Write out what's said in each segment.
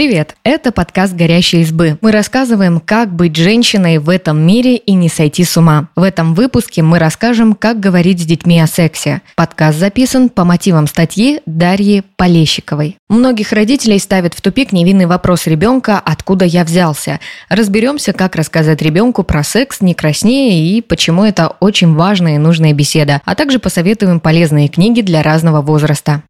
Привет! Это подкаст «Горящие избы». Мы рассказываем, как быть женщиной в этом мире и не сойти с ума. В этом выпуске мы расскажем, как говорить с детьми о сексе. Подкаст записан по мотивам статьи Дарьи Полещиковой. Многих родителей ставит в тупик невинный вопрос ребенка «Откуда я взялся?». Разберемся, как рассказать ребенку про секс не краснее и почему это очень важная и нужная беседа, а также посоветуем полезные книги для разного возраста.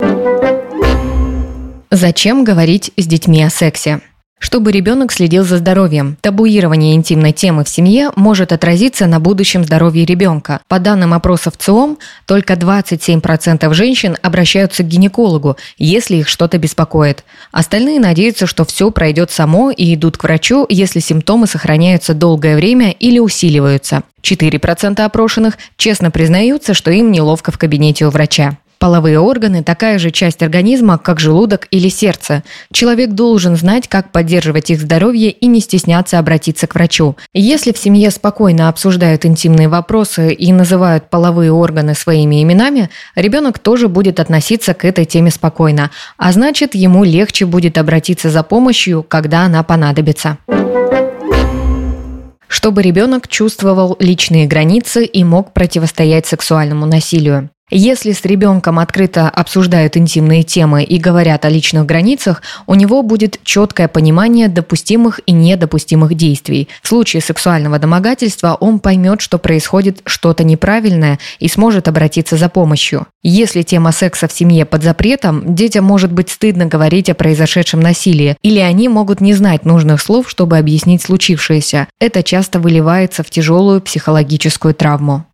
Зачем говорить с детьми о сексе? Чтобы ребенок следил за здоровьем. Табуирование интимной темы в семье может отразиться на будущем здоровье ребенка. По данным опросов ЦИОМ, только 27% женщин обращаются к гинекологу, если их что-то беспокоит. Остальные надеются, что все пройдет само и идут к врачу, если симптомы сохраняются долгое время или усиливаются. 4% опрошенных честно признаются, что им неловко в кабинете у врача. Половые органы – такая же часть организма, как желудок или сердце. Человек должен знать, как поддерживать их здоровье и не стесняться обратиться к врачу. Если в семье спокойно обсуждают интимные вопросы и называют половые органы своими именами, ребенок тоже будет относиться к этой теме спокойно, а значит, ему легче будет обратиться за помощью, когда она понадобится чтобы ребенок чувствовал личные границы и мог противостоять сексуальному насилию. Если с ребенком открыто обсуждают интимные темы и говорят о личных границах, у него будет четкое понимание допустимых и недопустимых действий. В случае сексуального домогательства он поймет, что происходит что-то неправильное и сможет обратиться за помощью. Если тема секса в семье под запретом, детям может быть стыдно говорить о произошедшем насилии, или они могут не знать нужных слов, чтобы объяснить случившееся. Это часто выливается в тяжелую психологическую травму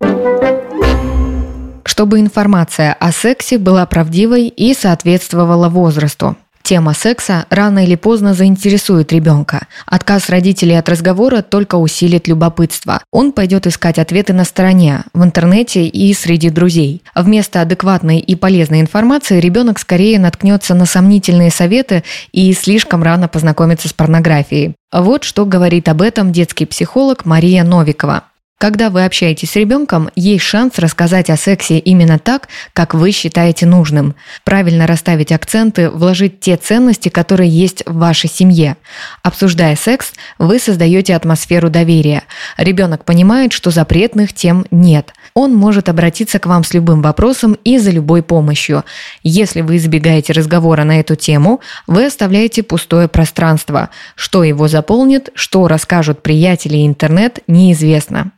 чтобы информация о сексе была правдивой и соответствовала возрасту. Тема секса рано или поздно заинтересует ребенка. Отказ родителей от разговора только усилит любопытство. Он пойдет искать ответы на стороне, в интернете и среди друзей. Вместо адекватной и полезной информации ребенок скорее наткнется на сомнительные советы и слишком рано познакомится с порнографией. Вот что говорит об этом детский психолог Мария Новикова. Когда вы общаетесь с ребенком, есть шанс рассказать о сексе именно так, как вы считаете нужным. Правильно расставить акценты, вложить те ценности, которые есть в вашей семье. Обсуждая секс, вы создаете атмосферу доверия. Ребенок понимает, что запретных тем нет. Он может обратиться к вам с любым вопросом и за любой помощью. Если вы избегаете разговора на эту тему, вы оставляете пустое пространство. Что его заполнит, что расскажут приятели и интернет, неизвестно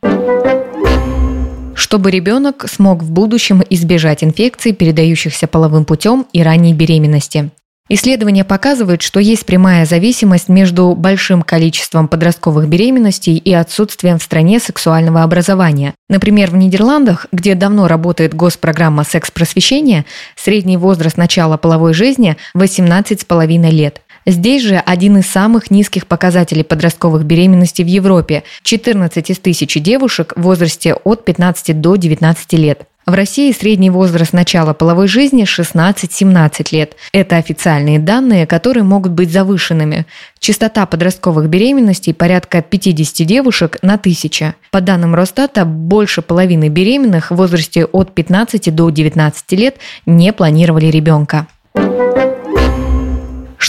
чтобы ребенок смог в будущем избежать инфекций, передающихся половым путем и ранней беременности. Исследования показывают, что есть прямая зависимость между большим количеством подростковых беременностей и отсутствием в стране сексуального образования. Например, в Нидерландах, где давно работает госпрограмма секс-просвещения, средний возраст начала половой жизни – 18,5 лет. Здесь же один из самых низких показателей подростковых беременностей в Европе – 14 из тысячи девушек в возрасте от 15 до 19 лет. В России средний возраст начала половой жизни 16-17 лет. Это официальные данные, которые могут быть завышенными. Частота подростковых беременностей порядка 50 девушек на тысяча. По данным Росстата, больше половины беременных в возрасте от 15 до 19 лет не планировали ребенка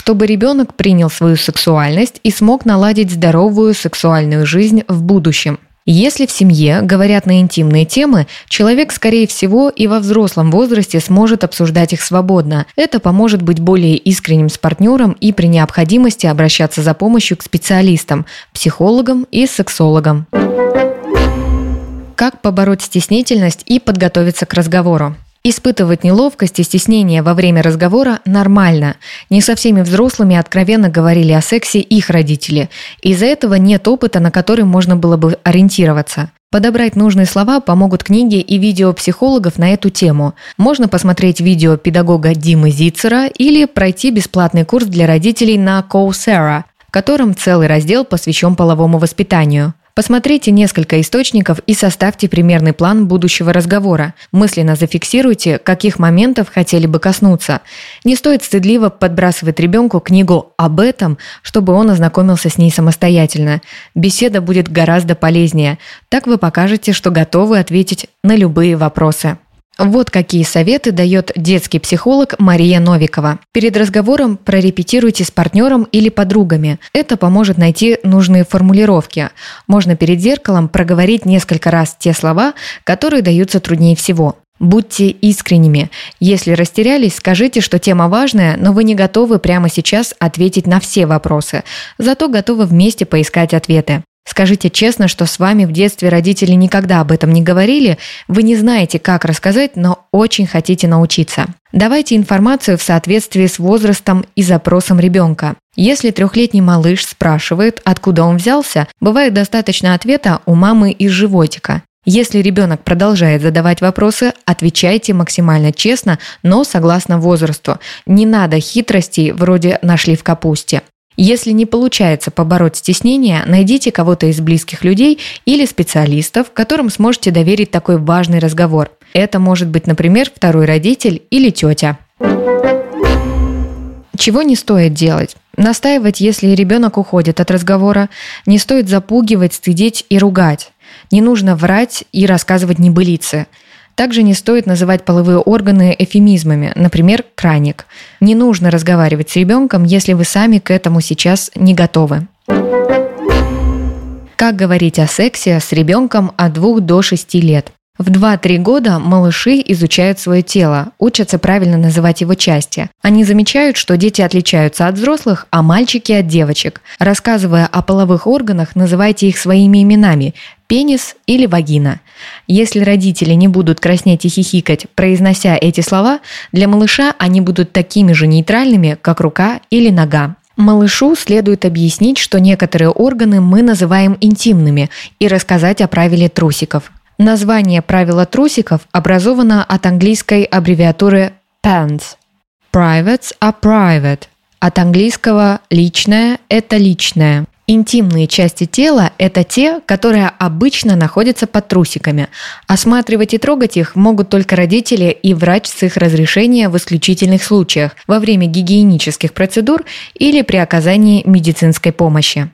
чтобы ребенок принял свою сексуальность и смог наладить здоровую сексуальную жизнь в будущем. Если в семье говорят на интимные темы, человек, скорее всего, и во взрослом возрасте сможет обсуждать их свободно. Это поможет быть более искренним с партнером и при необходимости обращаться за помощью к специалистам, психологам и сексологам. Как побороть стеснительность и подготовиться к разговору? Испытывать неловкость и стеснение во время разговора нормально. Не со всеми взрослыми откровенно говорили о сексе их родители. Из-за этого нет опыта, на который можно было бы ориентироваться. Подобрать нужные слова помогут книги и видео психологов на эту тему. Можно посмотреть видео педагога Димы Зицера или пройти бесплатный курс для родителей на Coursera, в котором целый раздел посвящен половому воспитанию. Посмотрите несколько источников и составьте примерный план будущего разговора. Мысленно зафиксируйте, каких моментов хотели бы коснуться. Не стоит стыдливо подбрасывать ребенку книгу об этом, чтобы он ознакомился с ней самостоятельно. Беседа будет гораздо полезнее. Так вы покажете, что готовы ответить на любые вопросы. Вот какие советы дает детский психолог Мария Новикова. Перед разговором прорепетируйте с партнером или подругами. Это поможет найти нужные формулировки. Можно перед зеркалом проговорить несколько раз те слова, которые даются труднее всего. Будьте искренними. Если растерялись, скажите, что тема важная, но вы не готовы прямо сейчас ответить на все вопросы, зато готовы вместе поискать ответы. Скажите честно, что с вами в детстве родители никогда об этом не говорили, вы не знаете, как рассказать, но очень хотите научиться. Давайте информацию в соответствии с возрастом и запросом ребенка. Если трехлетний малыш спрашивает, откуда он взялся, бывает достаточно ответа у мамы из животика. Если ребенок продолжает задавать вопросы, отвечайте максимально честно, но согласно возрасту. Не надо хитростей вроде «нашли в капусте». Если не получается побороть стеснение, найдите кого-то из близких людей или специалистов, которым сможете доверить такой важный разговор. Это может быть, например, второй родитель или тетя. Чего не стоит делать? Настаивать, если ребенок уходит от разговора. Не стоит запугивать, стыдить и ругать. Не нужно врать и рассказывать небылицы. Также не стоит называть половые органы эфемизмами, например, краник. Не нужно разговаривать с ребенком, если вы сами к этому сейчас не готовы. Как говорить о сексе с ребенком от 2 до 6 лет? В 2-3 года малыши изучают свое тело, учатся правильно называть его части. Они замечают, что дети отличаются от взрослых, а мальчики от девочек. Рассказывая о половых органах, называйте их своими именами – пенис или вагина. Если родители не будут краснеть и хихикать, произнося эти слова, для малыша они будут такими же нейтральными, как рука или нога. Малышу следует объяснить, что некоторые органы мы называем интимными, и рассказать о правиле трусиков. Название правила трусиков образовано от английской аббревиатуры pants. Privates are private. От английского «личное» – это личное. Интимные части тела – это те, которые обычно находятся под трусиками. Осматривать и трогать их могут только родители и врач с их разрешения в исключительных случаях, во время гигиенических процедур или при оказании медицинской помощи.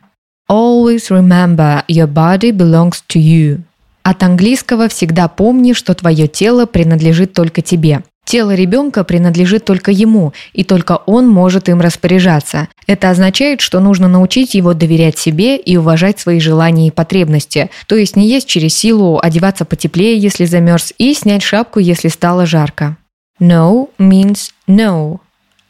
Always remember your body belongs to you. От английского всегда помни, что твое тело принадлежит только тебе. Тело ребенка принадлежит только ему, и только он может им распоряжаться. Это означает, что нужно научить его доверять себе и уважать свои желания и потребности, то есть не есть через силу, одеваться потеплее, если замерз, и снять шапку, если стало жарко. No means no.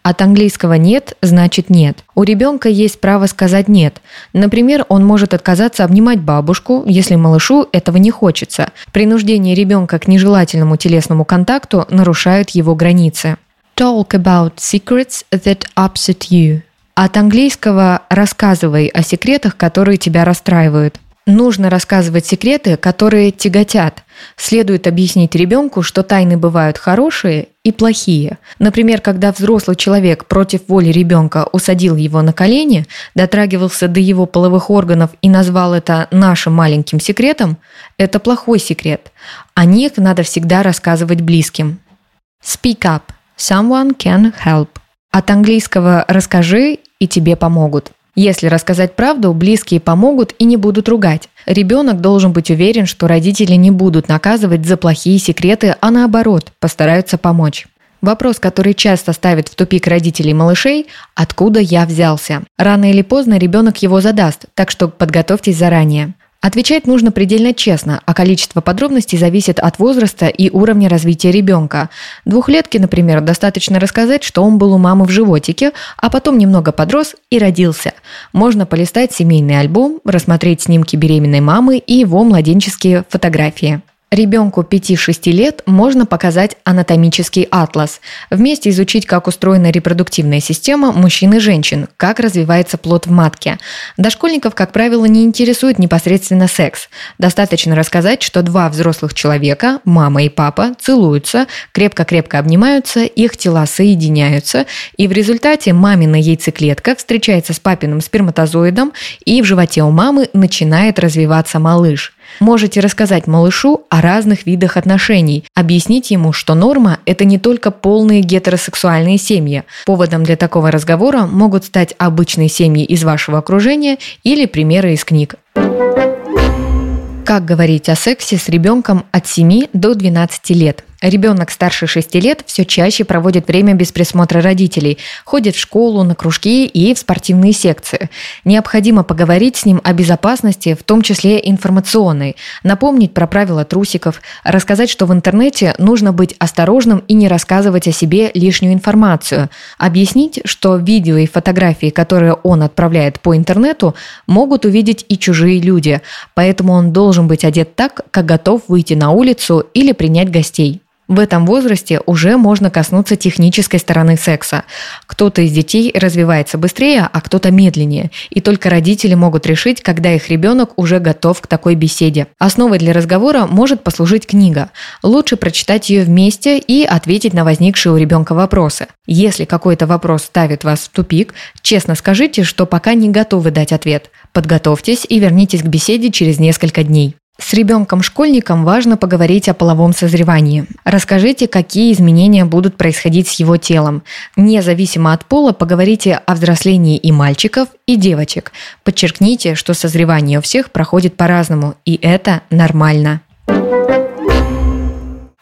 От английского «нет» значит «нет». У ребенка есть право сказать «нет». Например, он может отказаться обнимать бабушку, если малышу этого не хочется. Принуждение ребенка к нежелательному телесному контакту нарушает его границы. Talk about secrets that upset you. От английского «рассказывай о секретах, которые тебя расстраивают». Нужно рассказывать секреты, которые тяготят. Следует объяснить ребенку, что тайны бывают хорошие и плохие. Например, когда взрослый человек против воли ребенка усадил его на колени, дотрагивался до его половых органов и назвал это нашим маленьким секретом, это плохой секрет. О них надо всегда рассказывать близким. Speak up. Someone can help. От английского «расскажи» и тебе помогут. Если рассказать правду, близкие помогут и не будут ругать. Ребенок должен быть уверен, что родители не будут наказывать за плохие секреты, а наоборот, постараются помочь. Вопрос, который часто ставит в тупик родителей малышей – откуда я взялся? Рано или поздно ребенок его задаст, так что подготовьтесь заранее. Отвечать нужно предельно честно, а количество подробностей зависит от возраста и уровня развития ребенка. Двухлетке, например, достаточно рассказать, что он был у мамы в животике, а потом немного подрос и родился. Можно полистать семейный альбом, рассмотреть снимки беременной мамы и его младенческие фотографии. Ребенку 5-6 лет можно показать анатомический атлас, вместе изучить, как устроена репродуктивная система мужчин и женщин, как развивается плод в матке. Дошкольников, как правило, не интересует непосредственно секс. Достаточно рассказать, что два взрослых человека, мама и папа, целуются, крепко-крепко обнимаются, их тела соединяются, и в результате мамина яйцеклетка встречается с папиным сперматозоидом, и в животе у мамы начинает развиваться малыш. Можете рассказать малышу о разных видах отношений, объяснить ему, что норма – это не только полные гетеросексуальные семьи. Поводом для такого разговора могут стать обычные семьи из вашего окружения или примеры из книг. Как говорить о сексе с ребенком от 7 до 12 лет? Ребенок старше 6 лет все чаще проводит время без присмотра родителей, ходит в школу, на кружки и в спортивные секции. Необходимо поговорить с ним о безопасности, в том числе информационной, напомнить про правила трусиков, рассказать, что в интернете нужно быть осторожным и не рассказывать о себе лишнюю информацию, объяснить, что видео и фотографии, которые он отправляет по интернету, могут увидеть и чужие люди, поэтому он должен быть одет так, как готов выйти на улицу или принять гостей. В этом возрасте уже можно коснуться технической стороны секса. Кто-то из детей развивается быстрее, а кто-то медленнее. И только родители могут решить, когда их ребенок уже готов к такой беседе. Основой для разговора может послужить книга. Лучше прочитать ее вместе и ответить на возникшие у ребенка вопросы. Если какой-то вопрос ставит вас в тупик, честно скажите, что пока не готовы дать ответ. Подготовьтесь и вернитесь к беседе через несколько дней. С ребенком-школьником важно поговорить о половом созревании. Расскажите, какие изменения будут происходить с его телом. Независимо от пола, поговорите о взрослении и мальчиков, и девочек. Подчеркните, что созревание у всех проходит по-разному, и это нормально.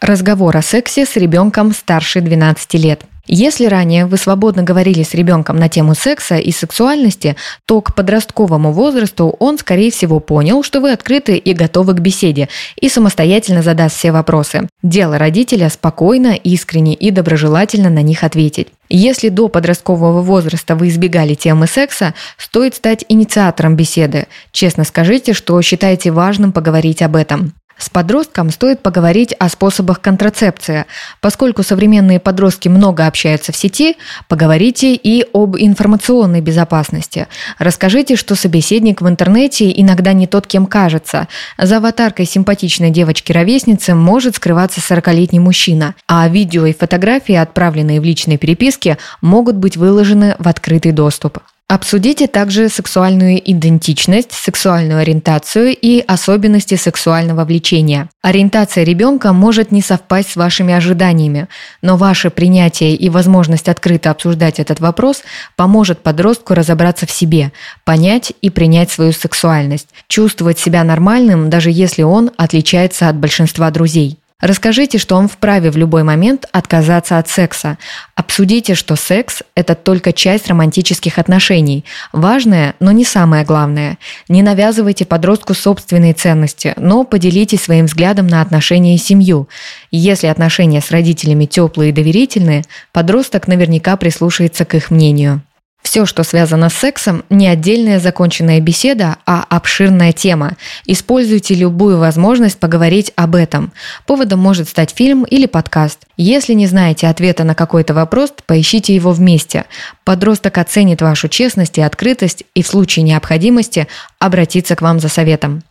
Разговор о сексе с ребенком старше 12 лет – если ранее вы свободно говорили с ребенком на тему секса и сексуальности, то к подростковому возрасту он, скорее всего, понял, что вы открыты и готовы к беседе и самостоятельно задаст все вопросы. Дело родителя спокойно, искренне и доброжелательно на них ответить. Если до подросткового возраста вы избегали темы секса, стоит стать инициатором беседы. Честно скажите, что считаете важным поговорить об этом. С подростком стоит поговорить о способах контрацепции. Поскольку современные подростки много общаются в сети, поговорите и об информационной безопасности. Расскажите, что собеседник в интернете иногда не тот, кем кажется. За аватаркой симпатичной девочки-ровесницы может скрываться 40-летний мужчина, а видео и фотографии, отправленные в личные переписки, могут быть выложены в открытый доступ. Обсудите также сексуальную идентичность, сексуальную ориентацию и особенности сексуального влечения. Ориентация ребенка может не совпасть с вашими ожиданиями, но ваше принятие и возможность открыто обсуждать этот вопрос поможет подростку разобраться в себе, понять и принять свою сексуальность, чувствовать себя нормальным, даже если он отличается от большинства друзей. Расскажите, что он вправе в любой момент отказаться от секса. Обсудите, что секс – это только часть романтических отношений. Важное, но не самое главное. Не навязывайте подростку собственные ценности, но поделитесь своим взглядом на отношения и семью. Если отношения с родителями теплые и доверительные, подросток наверняка прислушается к их мнению. Все, что связано с сексом, не отдельная законченная беседа, а обширная тема. Используйте любую возможность поговорить об этом. Поводом может стать фильм или подкаст. Если не знаете ответа на какой-то вопрос, поищите его вместе. Подросток оценит вашу честность и открытость и в случае необходимости обратится к вам за советом.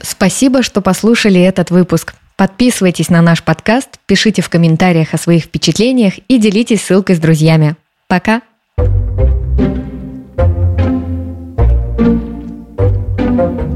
Спасибо, что послушали этот выпуск. Подписывайтесь на наш подкаст, пишите в комментариях о своих впечатлениях и делитесь ссылкой с друзьями. Пока! thank you